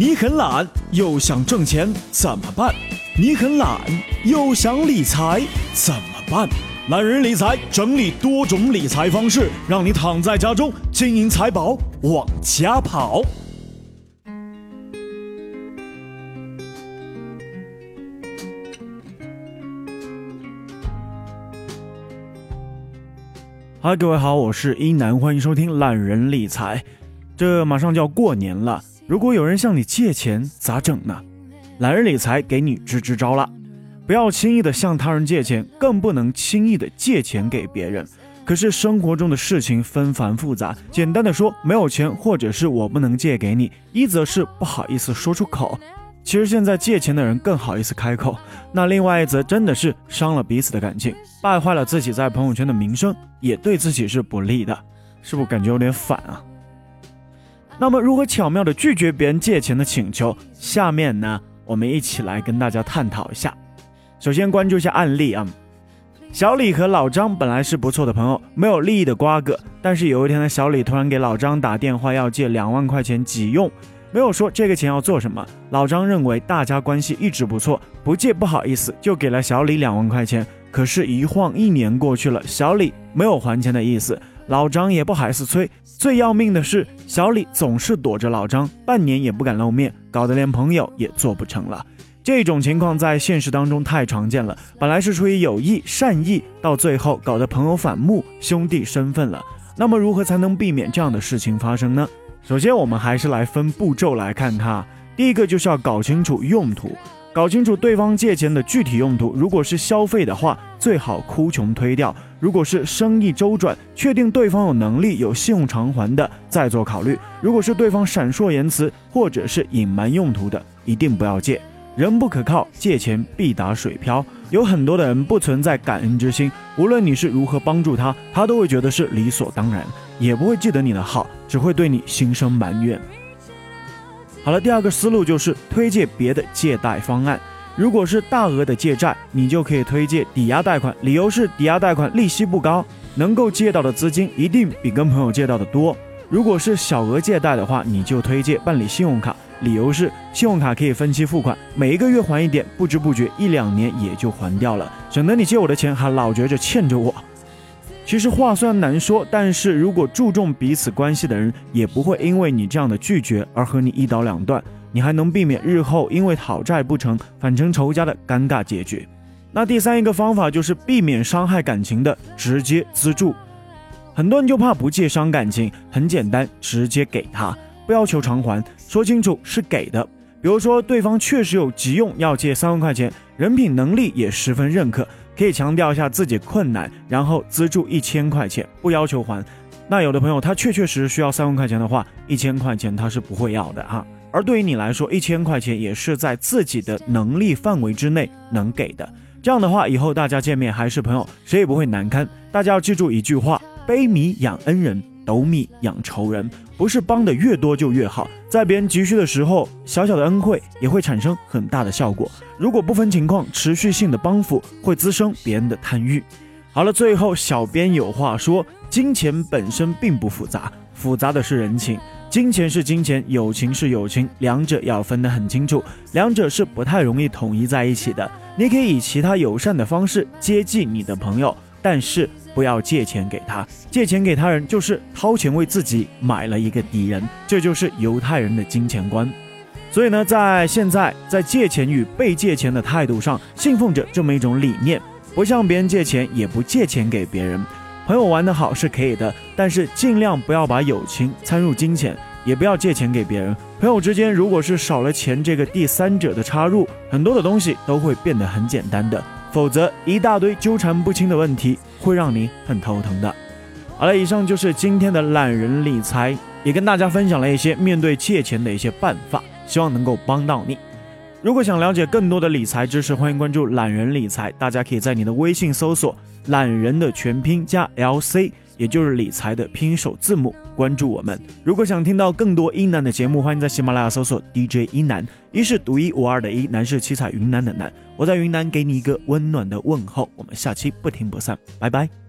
你很懒又想挣钱怎么办？你很懒又想理财怎么办？懒人理财整理多种理财方式，让你躺在家中，金银财宝往家跑。嗨，各位好，我是一南，欢迎收听懒人理财。这马上就要过年了，如果有人向你借钱，咋整呢？懒人理财给你支支招了，不要轻易的向他人借钱，更不能轻易的借钱给别人。可是生活中的事情纷繁复杂，简单的说，没有钱，或者是我不能借给你，一则是不好意思说出口。其实现在借钱的人更好意思开口，那另外一则真的是伤了彼此的感情，败坏了自己在朋友圈的名声，也对自己是不利的，是不是感觉有点反啊？那么如何巧妙的拒绝别人借钱的请求？下面呢，我们一起来跟大家探讨一下。首先关注一下案例啊，小李和老张本来是不错的朋友，没有利益的瓜葛，但是有一天呢，小李突然给老张打电话要借两万块钱急用。没有说这个钱要做什么。老张认为大家关系一直不错，不借不好意思，就给了小李两万块钱。可是，一晃一年过去了，小李没有还钱的意思，老张也不好意思催。最要命的是，小李总是躲着老张，半年也不敢露面，搞得连朋友也做不成了。这种情况在现实当中太常见了。本来是出于友谊善意，到最后搞得朋友反目，兄弟身份了。那么，如何才能避免这样的事情发生呢？首先，我们还是来分步骤来看它。第一个就是要搞清楚用途，搞清楚对方借钱的具体用途。如果是消费的话，最好哭穷推掉；如果是生意周转，确定对方有能力、有信用偿还的，再做考虑。如果是对方闪烁言辞或者是隐瞒用途的，一定不要借。人不可靠，借钱必打水漂。有很多的人不存在感恩之心，无论你是如何帮助他，他都会觉得是理所当然，也不会记得你的好，只会对你心生埋怨。好了，第二个思路就是推荐别的借贷方案。如果是大额的借债，你就可以推荐抵押贷款，理由是抵押贷款利息不高，能够借到的资金一定比跟朋友借到的多。如果是小额借贷的话，你就推荐办理信用卡。理由是信用卡可以分期付款，每一个月还一点，不知不觉一两年也就还掉了，省得你借我的钱还老觉着欠着我。其实话虽然难说，但是如果注重彼此关系的人，也不会因为你这样的拒绝而和你一刀两断，你还能避免日后因为讨债不成反成仇家的尴尬结局。那第三一个方法就是避免伤害感情的直接资助，很多人就怕不借伤感情，很简单，直接给他。不要求偿还，说清楚是给的。比如说，对方确实有急用要借三万块钱，人品能力也十分认可，可以强调一下自己困难，然后资助一千块钱，不要求还。那有的朋友他确确实实需要三万块钱的话，一千块钱他是不会要的哈。而对于你来说，一千块钱也是在自己的能力范围之内能给的。这样的话，以后大家见面还是朋友，谁也不会难堪。大家要记住一句话：悲米养恩人。斗米养仇人，不是帮的越多就越好。在别人急需的时候，小小的恩惠也会产生很大的效果。如果不分情况，持续性的帮扶会滋生别人的贪欲。好了，最后小编有话说：金钱本身并不复杂，复杂的是人情。金钱是金钱，友情是友情，两者要分得很清楚。两者是不太容易统一在一起的。你可以以其他友善的方式接济你的朋友，但是。不要借钱给他，借钱给他人就是掏钱为自己买了一个敌人，这就是犹太人的金钱观。所以呢，在现在在借钱与被借钱的态度上，信奉着这么一种理念：不向别人借钱，也不借钱给别人。朋友玩得好是可以的，但是尽量不要把友情掺入金钱，也不要借钱给别人。朋友之间如果是少了钱这个第三者的插入，很多的东西都会变得很简单的。否则，一大堆纠缠不清的问题会让你很头疼的。好了，以上就是今天的懒人理财，也跟大家分享了一些面对借钱的一些办法，希望能够帮到你。如果想了解更多的理财知识，欢迎关注懒人理财。大家可以在你的微信搜索“懒人”的全拼加 LC。也就是理财的拼音首字母，关注我们。如果想听到更多一南的节目，欢迎在喜马拉雅搜索 DJ 一南，一是独一无二的一，南是七彩云南的南。我在云南给你一个温暖的问候，我们下期不听不散，拜拜。